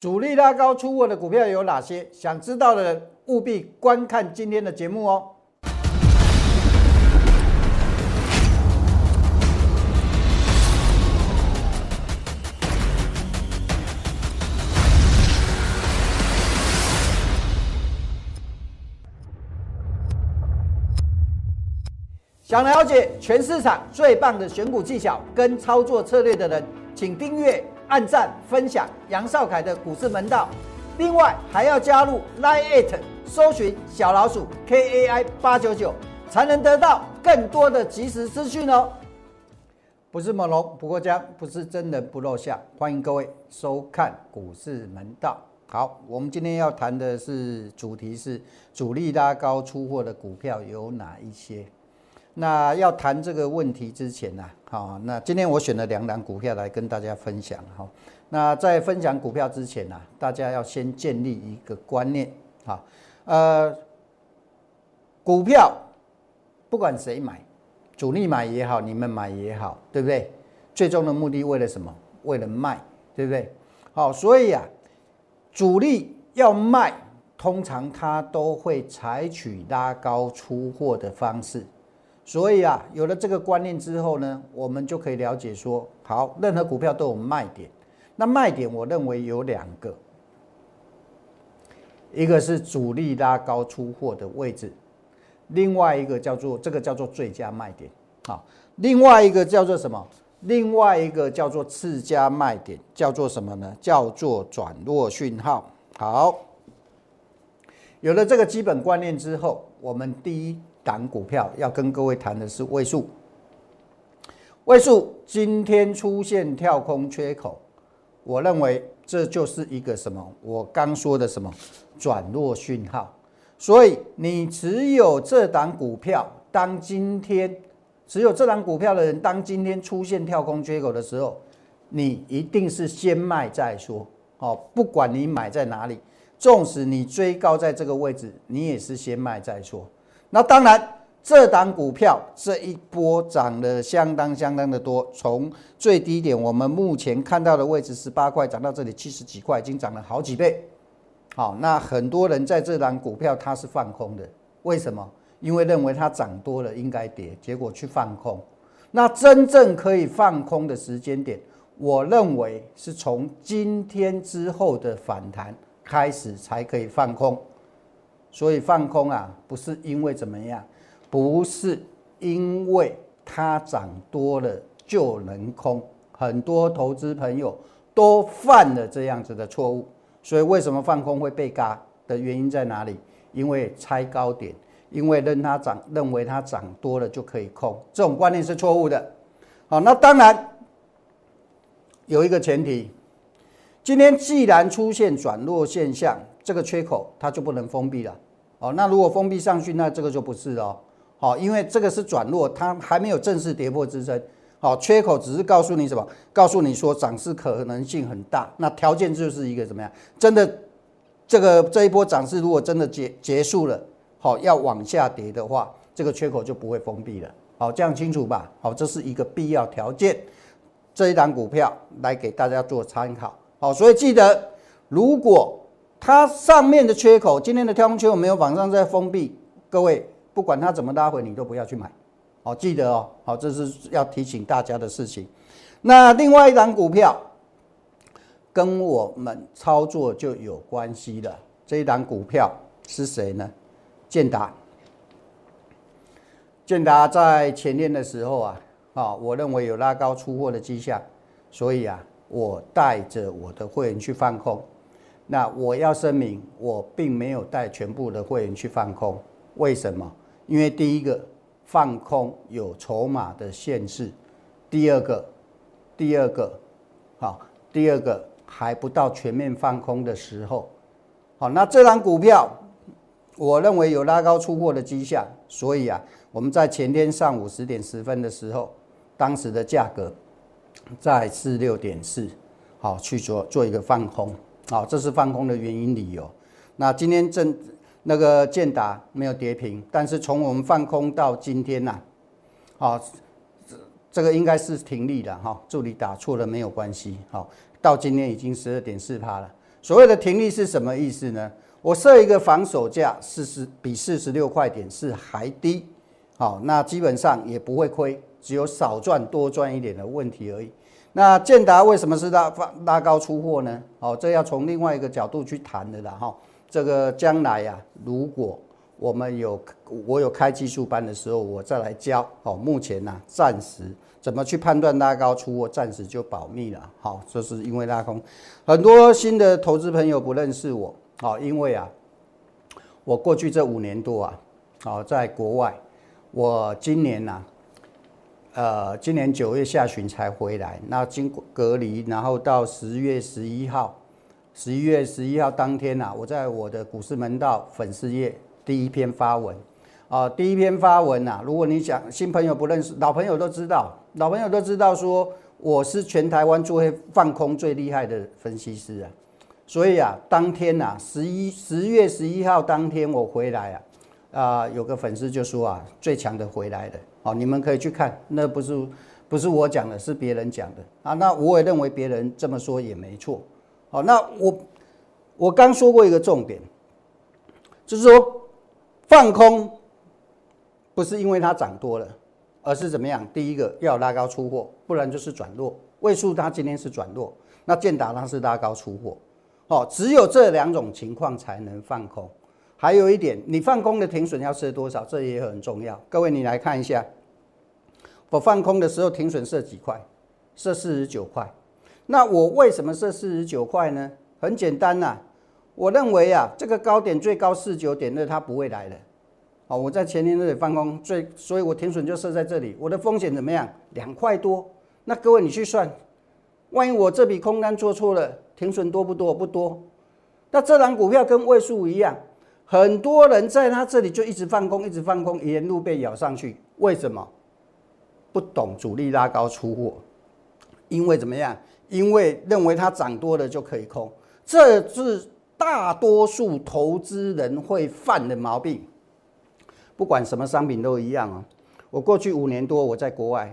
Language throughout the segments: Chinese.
主力拉高出货的股票有哪些？想知道的人务必观看今天的节目哦。想了解全市场最棒的选股技巧跟操作策略的人，请订阅。按赞分享杨少凯的股市门道，另外还要加入 Line It，搜寻小老鼠 KAI 八九九，才能得到更多的即时资讯哦。不是猛龙不过江，不是真人不露相，欢迎各位收看股市门道。好，我们今天要谈的是主题是主力拉高出货的股票有哪一些？那要谈这个问题之前呢，好，那今天我选了两档股票来跟大家分享哈。那在分享股票之前呢，大家要先建立一个观念，哈，呃，股票不管谁买，主力买也好，你们买也好，对不对？最终的目的为了什么？为了卖，对不对？好，所以啊，主力要卖，通常他都会采取拉高出货的方式。所以啊，有了这个观念之后呢，我们就可以了解说，好，任何股票都有卖点。那卖点我认为有两个，一个是主力拉高出货的位置，另外一个叫做这个叫做最佳卖点好。另外一个叫做什么？另外一个叫做次佳卖点，叫做什么呢？叫做转弱讯号。好，有了这个基本观念之后，我们第一。档股票要跟各位谈的是位数，位数今天出现跳空缺口，我认为这就是一个什么？我刚说的什么转弱讯号。所以你持有这档股票，当今天持有这档股票的人，当今天出现跳空缺口的时候，你一定是先卖再说。哦，不管你买在哪里，纵使你追高在这个位置，你也是先卖再说。那当然，这档股票这一波涨得相当相当的多，从最低点我们目前看到的位置十八块涨到这里七十几块，已经涨了好几倍。好，那很多人在这档股票它是放空的，为什么？因为认为它涨多了应该跌，结果去放空。那真正可以放空的时间点，我认为是从今天之后的反弹开始才可以放空。所以放空啊，不是因为怎么样，不是因为它涨多了就能空，很多投资朋友都犯了这样子的错误。所以为什么放空会被嘎的原因在哪里？因为猜高点，因为认它涨，认为它涨多了就可以空，这种观念是错误的。好，那当然有一个前提，今天既然出现转弱现象。这个缺口它就不能封闭了，哦，那如果封闭上去，那这个就不是哦，好，因为这个是转弱，它还没有正式跌破支撑，好，缺口只是告诉你什么？告诉你说涨势可能性很大，那条件就是一个怎么样？真的，这个这一波涨势如果真的结结束了，好，要往下跌的话，这个缺口就不会封闭了，好，这样清楚吧？好，这是一个必要条件，这一档股票来给大家做参考，好，所以记得如果。它上面的缺口，今天的跳空缺口没有往上再封闭，各位不管它怎么拉回，你都不要去买，好记得哦，好这是要提醒大家的事情。那另外一档股票跟我们操作就有关系的，这一档股票是谁呢？建达，建达在前天的时候啊，啊，我认为有拉高出货的迹象，所以啊，我带着我的会员去放空。那我要声明，我并没有带全部的会员去放空，为什么？因为第一个放空有筹码的限制，第二个，第二个，好，第二个还不到全面放空的时候，好，那这张股票，我认为有拉高出货的迹象，所以啊，我们在前天上午十点十分的时候，当时的价格在四六点四，好去做做一个放空。好，这是放空的原因理由。那今天正那个建达没有跌平，但是从我们放空到今天呐，好，这这个应该是停利的哈。助理打错了没有关系。好，到今天已经十二点四趴了。所谓的停利是什么意思呢？我设一个防守价四十比四十六块点是还低，好，那基本上也不会亏，只有少赚多赚一点的问题而已。那建达为什么是拉拉高出货呢？哦，这要从另外一个角度去谈的啦哈。这个将来呀，如果我们有我有开技术班的时候，我再来教。好，目前呢，暂时怎么去判断拉高出货，暂时就保密了。好，这是因为拉空，很多新的投资朋友不认识我。好，因为啊，我过去这五年多啊，好，在国外，我今年呐，呃，今年九月下旬才回来，那经过隔离，然后到十月十一号，十一月十一号当天呐，我在我的股市门道粉丝页。第一篇发文，啊，第一篇发文呐，如果你想新朋友不认识，老朋友都知道，老朋友都知道说我是全台湾做放空最厉害的分析师啊，所以啊，当天呐，十一十月十一号当天我回来啊，啊，有个粉丝就说啊，最强的回来了，好，你们可以去看，那不是不是我讲的，是别人讲的啊，那我也认为别人这么说也没错，好，那我我刚说过一个重点，就是说。放空不是因为它涨多了，而是怎么样？第一个要拉高出货，不然就是转弱。位数它今天是转弱，那建达它是拉高出货，哦，只有这两种情况才能放空。还有一点，你放空的停损要设多少？这也很重要。各位，你来看一下，我放空的时候停损设几块？设四十九块。那我为什么设四十九块呢？很简单呐。我认为啊，这个高点最高四九点二，它不会来的。哦，我在前天这里放空，最，所以我停损就设在这里。我的风险怎么样？两块多。那各位你去算，万一我这笔空单做错了，停损多不多？不多。那这张股票跟位数一样，很多人在他这里就一直放空，一直放空，沿路被咬上去。为什么？不懂主力拉高出货，因为怎么样？因为认为它涨多了就可以空，这是。大多数投资人会犯的毛病，不管什么商品都一样啊。我过去五年多我在国外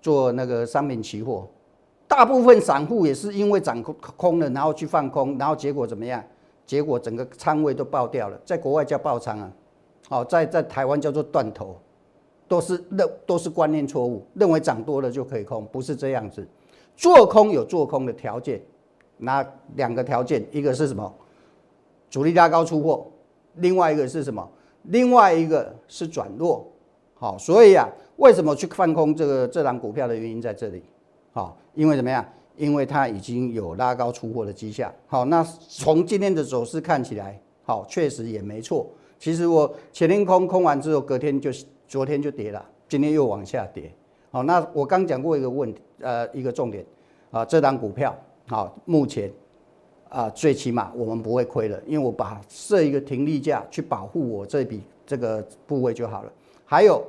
做那个商品期货，大部分散户也是因为涨空了，然后去放空，然后结果怎么样？结果整个仓位都爆掉了。在国外叫爆仓啊，好，在在台湾叫做断头，都是认都是观念错误，认为涨多了就可以空，不是这样子。做空有做空的条件。那两个条件，一个是什么？主力拉高出货，另外一个是什么？另外一个是转弱。好，所以啊，为什么去放空这个这档股票的原因在这里。好，因为怎么样？因为它已经有拉高出货的迹象。好，那从今天的走势看起来，好，确实也没错。其实我前天空空完之后，隔天就昨天就跌了，今天又往下跌。好，那我刚讲过一个问题，呃，一个重点啊，这档股票。好，目前啊，最起码我们不会亏了，因为我把设一个停利价去保护我这笔这个部位就好了。还有，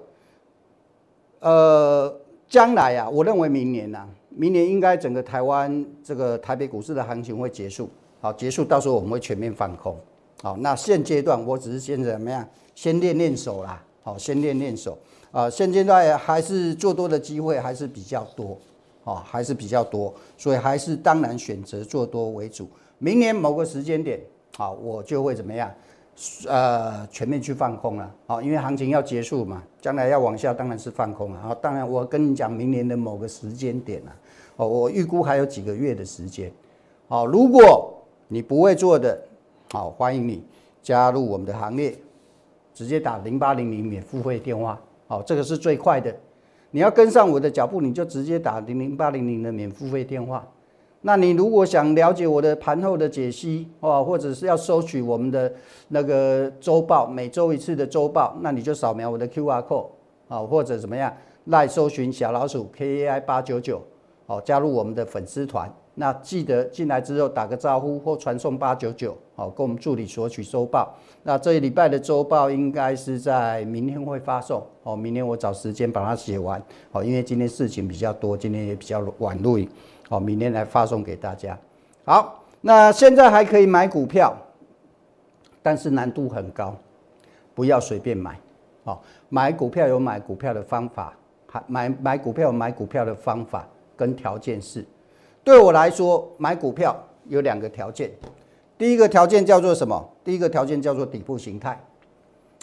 呃，将来啊，我认为明年呐，明年应该整个台湾这个台北股市的行情会结束。好，结束到时候我们会全面放空。好，那现阶段我只是先怎么样，先练练手啦。好，先练练手啊，现阶段还是做多的机会还是比较多。啊，还是比较多，所以还是当然选择做多为主。明年某个时间点，好，我就会怎么样？呃，全面去放空了。好，因为行情要结束嘛，将来要往下，当然是放空了。好，当然我跟你讲，明年的某个时间点啊，哦，我预估还有几个月的时间。好，如果你不会做的，好，欢迎你加入我们的行列，直接打零八零零免付费电话。好，这个是最快的。你要跟上我的脚步，你就直接打零零八零零的免付费电话。那你如果想了解我的盘后的解析哦，或者是要收取我们的那个周报，每周一次的周报，那你就扫描我的 Q R code 啊，或者怎么样，赖搜寻小老鼠 K A I 八九九，哦，加入我们的粉丝团。那记得进来之后打个招呼或传送八九九，好，跟我们助理索取周报。那这一礼拜的周报应该是在明天会发送，哦，明天我找时间把它写完，哦，因为今天事情比较多，今天也比较晚录影，哦，明天来发送给大家。好，那现在还可以买股票，但是难度很高，不要随便买，哦，买股票有买股票的方法，还买买股票有买股票的方法跟条件是。对我来说，买股票有两个条件，第一个条件叫做什么？第一个条件叫做底部形态。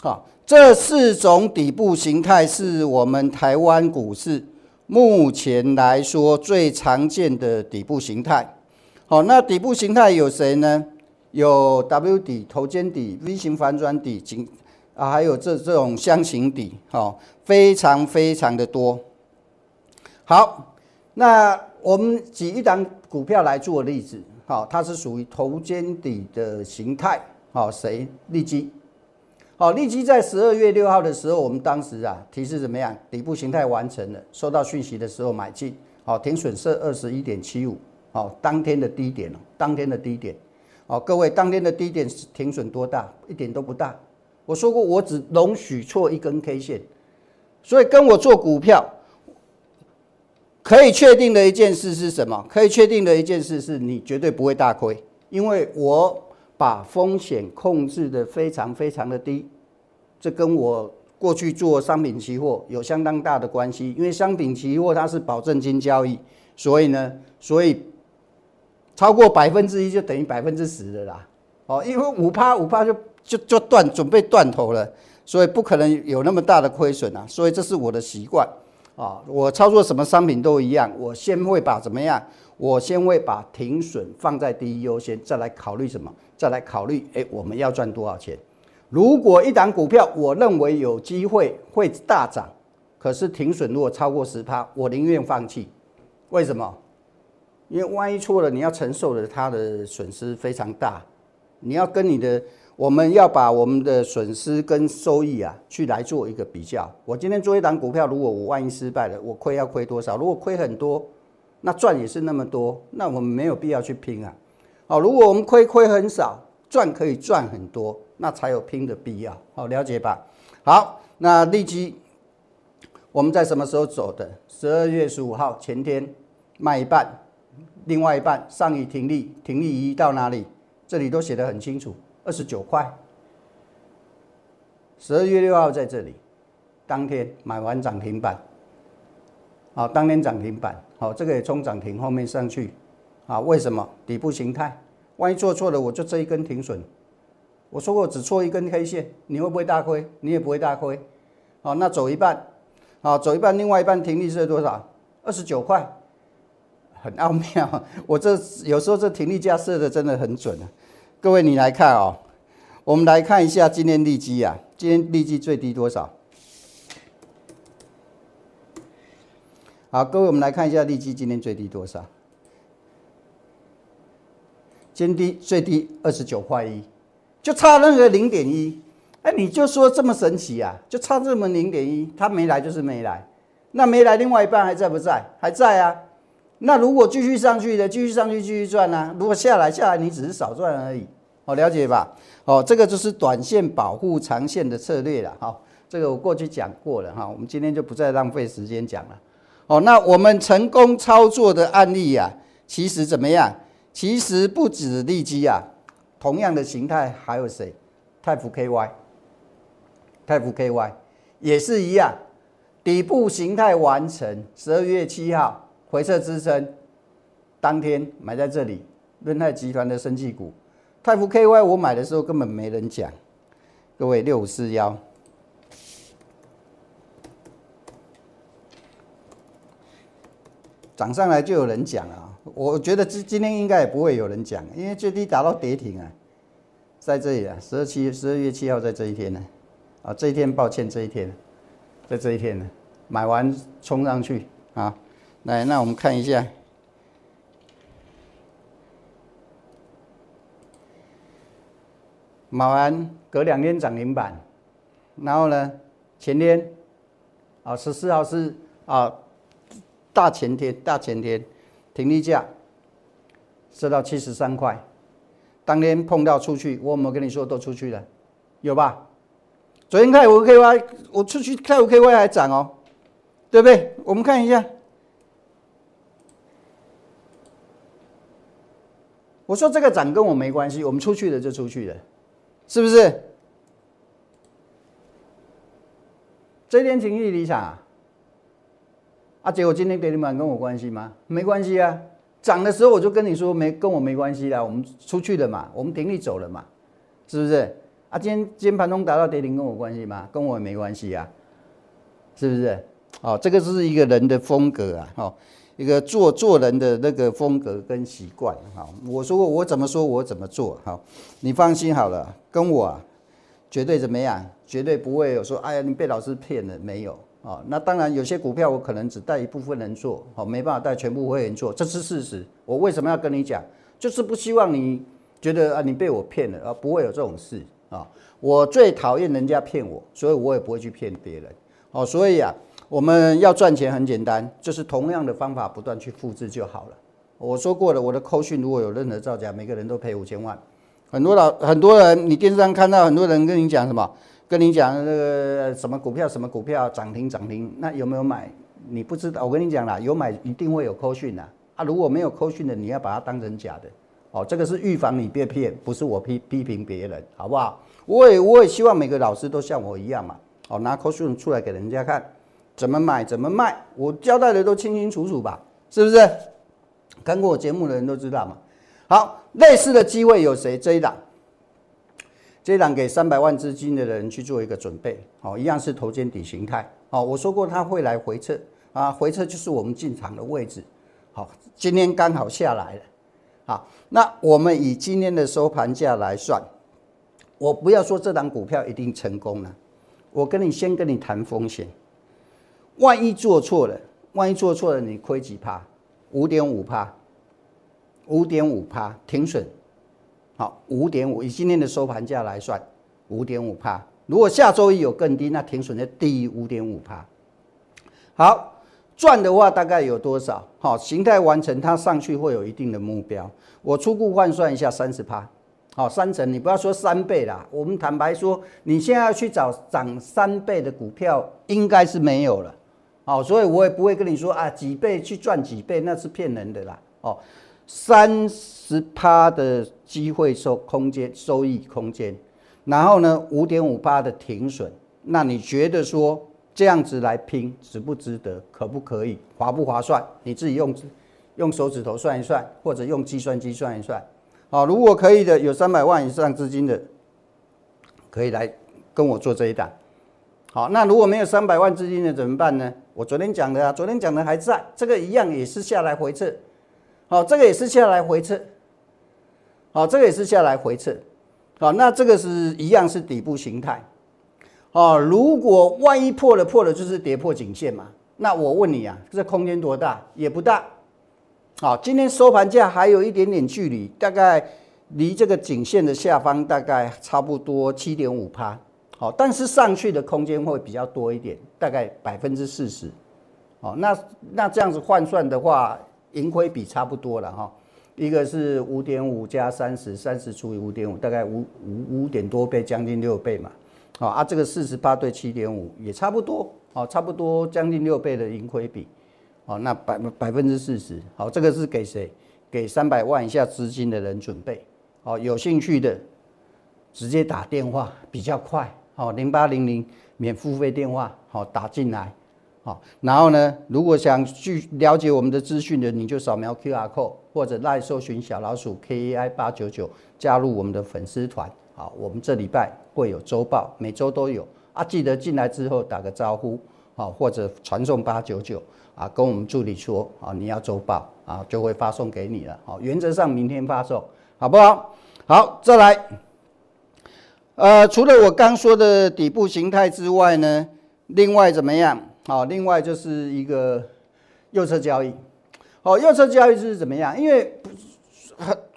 好，这四种底部形态是我们台湾股市目前来说最常见的底部形态。好，那底部形态有谁呢？有 W 底、头肩底、V 型反转底、颈啊，还有这这种箱型底，好，非常非常的多。好，那我们举一档股票来做例子，好，它是属于头肩底的形态，好，谁？利基。好，利基在十二月六号的时候，我们当时啊提示怎么样？底部形态完成了，收到讯息的时候买进，好，停损设二十一点七五，好，当天的低点哦，当天的低点。好，各位，当天的低点是停损多大？一点都不大。我说过，我只容许错一根 K 线，所以跟我做股票，可以确定的一件事是什么？可以确定的一件事是你绝对不会大亏，因为我把风险控制的非常非常的低。这跟我过去做商品期货有相当大的关系，因为商品期货它是保证金交易，所以呢，所以。超过百分之一就等于百分之十的啦，哦，因为五趴五趴就就就断准备断头了，所以不可能有那么大的亏损啊，所以这是我的习惯啊，我操作什么商品都一样，我先会把怎么样，我先会把停损放在第一优先，再来考虑什么，再来考虑哎我们要赚多少钱。如果一档股票我认为有机会会大涨，可是停损如果超过十趴，我宁愿放弃，为什么？因为万一错了，你要承受的它的损失非常大，你要跟你的，我们要把我们的损失跟收益啊，去来做一个比较。我今天做一档股票，如果我万一失败了，我亏要亏多少？如果亏很多，那赚也是那么多，那我们没有必要去拼啊。好，如果我们亏亏很少，赚可以赚很多，那才有拼的必要。好，了解吧？好，那立即我们在什么时候走的？十二月十五号前天卖一半。另外一半上移停利，停利移到哪里？这里都写得很清楚，二十九块。十二月六号在这里，当天买完涨停板，好，当天涨停板，好，这个也冲涨停，后面上去，啊，为什么？底部形态，万一做错了，我就这一根停损。我说过只错一根 K 线，你会不会大亏？你也不会大亏。好，那走一半，好，走一半，另外一半停利是多少？二十九块。很奥妙，我这有时候这停利价设的真的很准啊！各位你来看哦，我们来看一下今天利基啊，今天利基最低多少？好，各位我们来看一下利基今天最低多少？今天低最低二十九块一，就差那个零点一，哎，你就说这么神奇啊？就差这么零点一，他没来就是没来，那没来另外一半还在不在？还在啊。那如果继续上去的，继续上去继续赚呢？如果下来下来，你只是少赚而已，好了解吧？哦，这个就是短线保护长线的策略了。好，这个我过去讲过了哈，我们今天就不再浪费时间讲了。哦，那我们成功操作的案例呀，其实怎么样？其实不止利基啊，同样的形态还有谁？泰福 KY，泰福 KY 也是一样，底部形态完成，十二月七号。回撤支撑，当天买在这里，润泰集团的生技股，泰福 KY 我买的时候根本没人讲，各位六五四幺，涨上来就有人讲啊，我觉得今今天应该也不会有人讲，因为最低达到跌停啊，在这里啊，十二七十二月七号在这一天呢，啊这一天抱歉这一天，在这一天呢，买完冲上去啊。来，那我们看一下，买完隔两天涨停板，然后呢，前天啊十四号是啊大前天大前天停利价设到七十三块，当天碰到出去，我有没有跟你说都出去了？有吧？昨天开五 K Y，我出去开五 K Y 还涨哦，对不对？我们看一下。我说这个涨跟我没关系，我们出去了就出去了，是不是？这天情绪理想啊，结果今天跌停板跟我关系吗？没关系啊，涨的时候我就跟你说没跟我没关系啦，我们出去了嘛，我们停利走了嘛，是不是？啊，今天今天盘中达到跌停跟我关系吗？跟我也没关系啊，是不是？哦，这个是一个人的风格啊，哦，一个做做人的那个风格跟习惯。好，我说我怎么说我怎么做，好，你放心好了，跟我啊，绝对怎么样？绝对不会有说，哎呀，你被老师骗了没有？啊，那当然有些股票我可能只带一部分人做，好，没办法带全部会员做，这是事实。我为什么要跟你讲？就是不希望你觉得啊，你被我骗了啊，不会有这种事。啊，我最讨厌人家骗我，所以我也不会去骗别人。哦，所以啊，我们要赚钱很简单，就是同样的方法不断去复制就好了。我说过了，我的扣讯如果有任何造假，每个人都赔五千万。很多老很多人，你电视上看到很多人跟你讲什么，跟你讲那个什么股票什么股票涨停涨停，那有没有买？你不知道，我跟你讲啦，有买一定会有扣讯的啊。如果没有扣讯的，你要把它当成假的。哦，这个是预防你被骗，不是我批批评别人，好不好？我也我也希望每个老师都像我一样嘛，哦，拿扣讯出来给人家看，怎么买怎么卖，我交代的都清清楚楚吧，是不是？看过我节目的人都知道嘛。好，类似的机会有谁？这一档，这一档给三百万资金的人去做一个准备，好，一样是头肩底形态，好，我说过它会来回撤，啊，回撤就是我们进场的位置，好，今天刚好下来了。好，那我们以今天的收盘价来算，我不要说这档股票一定成功了，我跟你先跟你谈风险，万一做错了，万一做错了，你亏几趴？五点五趴，五点五趴停损。好，五点五以今天的收盘价来算，五点五趴。如果下周一有更低，那停损就低于五点五趴。好。赚的话大概有多少？好，形态完成它上去会有一定的目标。我初步换算一下，三十趴，好，三成。你不要说三倍啦，我们坦白说，你现在要去找涨三倍的股票，应该是没有了。好，所以我也不会跟你说啊，几倍去赚几倍，那是骗人的啦。哦，三十趴的机会收空间收益空间，然后呢，五点五趴的停损，那你觉得说？这样子来拼值不值得，可不可以，划不划算？你自己用用手指头算一算，或者用计算机算一算。好，如果可以的，有三百万以上资金的，可以来跟我做这一档。好，那如果没有三百万资金的怎么办呢？我昨天讲的啊，昨天讲的还在，这个一样也是下来回撤。好，这个也是下来回撤。好，这个也是下来回撤。好，那这个是一样是底部形态。哦，如果万一破了，破了就是跌破颈线嘛。那我问你啊，这空间多大？也不大。好，今天收盘价还有一点点距离，大概离这个颈线的下方大概差不多七点五趴。好，但是上去的空间会比较多一点，大概百分之四十。好，那那这样子换算的话，盈亏比差不多了哈。一个是五点五加三十，三十除以五点五，大概五五五点多倍，将近六倍嘛。好啊，这个四十八对七点五也差不多，哦，差不多将近六倍的盈亏比，哦，那百百分之四十，好，这个是给谁？给三百万以下资金的人准备，哦，有兴趣的直接打电话比较快，好，零八零零免付费电话，好，打进来，好，然后呢，如果想去了解我们的资讯的，你就扫描 Q R code 或者赖搜寻小老鼠 K A I 八九九，加入我们的粉丝团。好，我们这礼拜会有周报，每周都有啊。记得进来之后打个招呼，好，或者传送八九九啊，跟我们助理说啊，你要周报啊，就会发送给你了。好，原则上明天发送，好不好？好，再来。呃，除了我刚说的底部形态之外呢，另外怎么样？好，另外就是一个右侧交易。好，右侧交易是怎么样？因为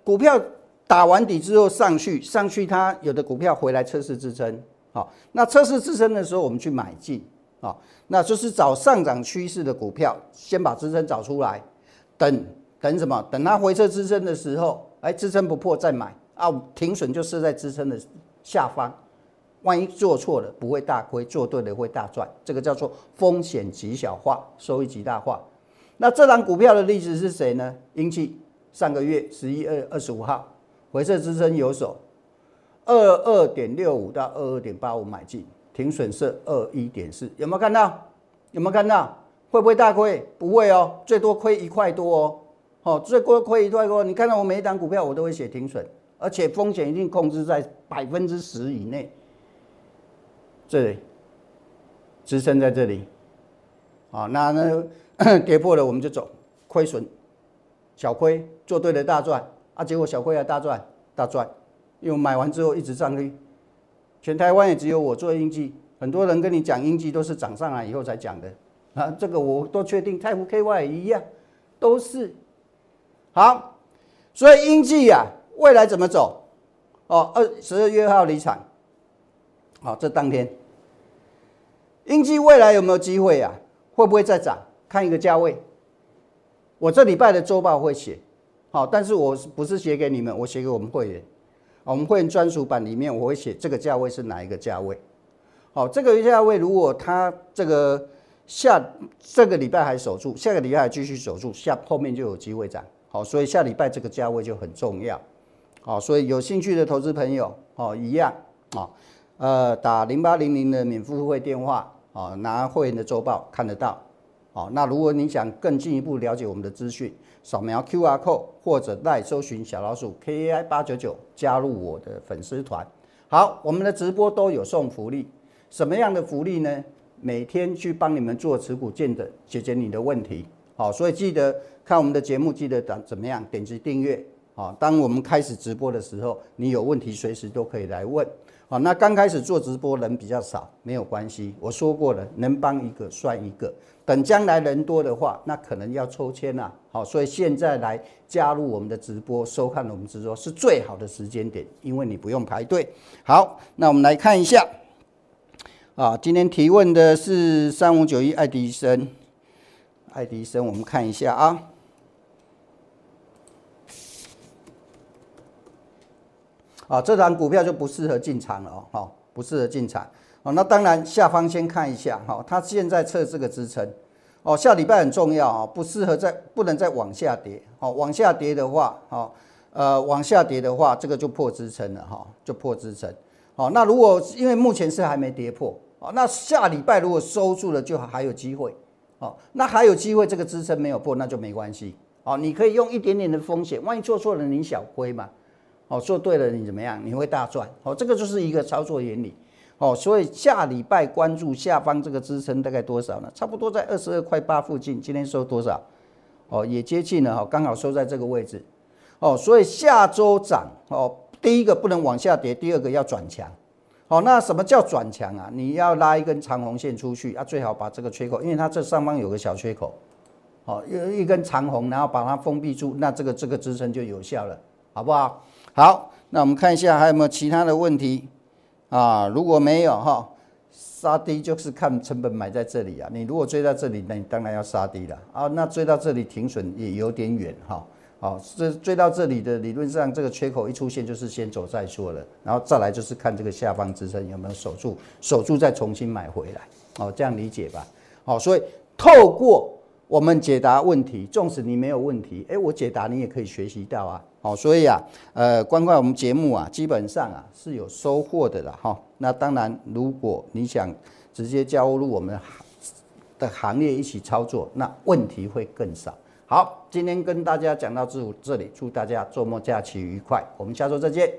股票。打完底之后上去，上去它有的股票回来测试支撑，好，那测试支撑的时候我们去买进，啊，那就是找上涨趋势的股票，先把支撑找出来，等等什么？等它回撤支撑的时候，哎，支撑不破再买，啊，停损就设在支撑的下方，万一做错了不会大亏，做对了会大赚，这个叫做风险极小化，收益极大化。那这张股票的例子是谁呢？英气，上个月十一月二十五号。回撤支撑有手，二二点六五到二二点八五买进，停损是二一点四，有没有看到？有没有看到？会不会大亏？不会哦，最多亏一块多哦。哦，最多亏一块多，你看到我每一档股票我都会写停损，而且风险一定控制在百分之十以内。这里支撑在这里，啊，那那跌 破了我们就走，亏损小亏，做对了大赚啊，结果小亏还大赚大赚，因为买完之后一直上去，全台湾也只有我做英记，很多人跟你讲英记都是涨上来以后才讲的。啊，这个我都确定，泰福 KY 也一样，都是。好，所以英记啊，未来怎么走？哦，二十二月号离场，好，这当天。英基未来有没有机会啊？会不会再涨？看一个价位。我这礼拜的周报会写，好，但是我不是写给你们，我写给我们会员。我们会员专属版里面我会写这个价位是哪一个价位。好，这个价位如果它这个下这个礼拜还守住，下个礼拜还继续守住，下后面就有机会涨。好，所以下礼拜这个价位就很重要。好，所以有兴趣的投资朋友，哦，一样啊，呃，打零八零零的免付费电话。哦，拿会员的周报看得到。哦，那如果你想更进一步了解我们的资讯，扫描 Q R code 或者来搜寻小老鼠 K A I 八九九，加入我的粉丝团。好，我们的直播都有送福利，什么样的福利呢？每天去帮你们做持股见证，解决你的问题。好，所以记得看我们的节目，记得怎怎么样点击订阅。啊，当我们开始直播的时候，你有问题随时都可以来问。好，那刚开始做直播人比较少，没有关系。我说过了，能帮一个算一个。等将来人多的话，那可能要抽签啦。好，所以现在来加入我们的直播，收看我们直播是最好的时间点，因为你不用排队。好，那我们来看一下。啊，今天提问的是三五九一爱迪生，爱迪生，我们看一下啊。啊，这张股票就不适合进场了哦，好，不适合进场哦。那当然，下方先看一下哈，它现在测这个支撑哦，下礼拜很重要啊，不适合再不能再往下跌哦，往下跌的话，哦，呃，往下跌的话，这个就破支撑了哈，就破支撑。好，那如果因为目前是还没跌破哦，那下礼拜如果收住了，就还有机会哦，那还有机会，这个支撑没有破，那就没关系哦，你可以用一点点的风险，万一做错了，你小亏嘛。哦，做对了你怎么样？你会大赚。哦，这个就是一个操作原理。哦，所以下礼拜关注下方这个支撑大概多少呢？差不多在二十二块八附近。今天收多少？哦，也接近了哈，刚好收在这个位置。哦，所以下周涨哦，第一个不能往下跌，第二个要转强。哦，那什么叫转强啊？你要拉一根长红线出去啊，最好把这个缺口，因为它这上方有个小缺口，哦，一一根长红，然后把它封闭住，那这个这个支撑就有效了，好不好？好，那我们看一下还有没有其他的问题啊？如果没有哈，杀低就是看成本买在这里啊。你如果追到这里，那你当然要杀低了啊。那追到这里停损也有点远哈。好，这追到这里的理论上这个缺口一出现就是先走再说了，然后再来就是看这个下方支撑有没有守住，守住再重新买回来。哦，这样理解吧。好，所以透过我们解答问题，纵使你没有问题，哎，我解答你也可以学习到啊。好，所以啊，呃，观看我们节目啊，基本上啊是有收获的了哈。那当然，如果你想直接加入我们的行业一起操作，那问题会更少。好，今天跟大家讲到这这里，祝大家周末假期愉快，我们下周再见。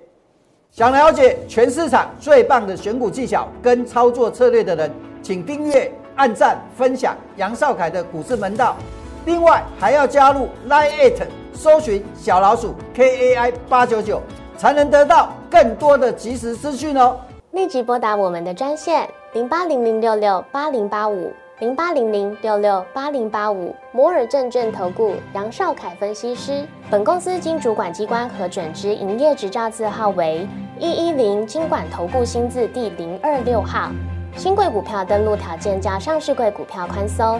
想了解全市场最棒的选股技巧跟操作策略的人，请订阅、按赞、分享杨少凯的股市门道。另外还要加入 Line It。搜寻小老鼠 K A I 八九九，才能得到更多的及时资讯哦。立即拨打我们的专线零八零零六六八零八五零八零零六六八零八五摩尔证券投顾杨少凯分析师。本公司经主管机关核准之营业执照字号为一一零金管投顾新字第零二六号。新贵股票登录条件较上市贵股票宽松。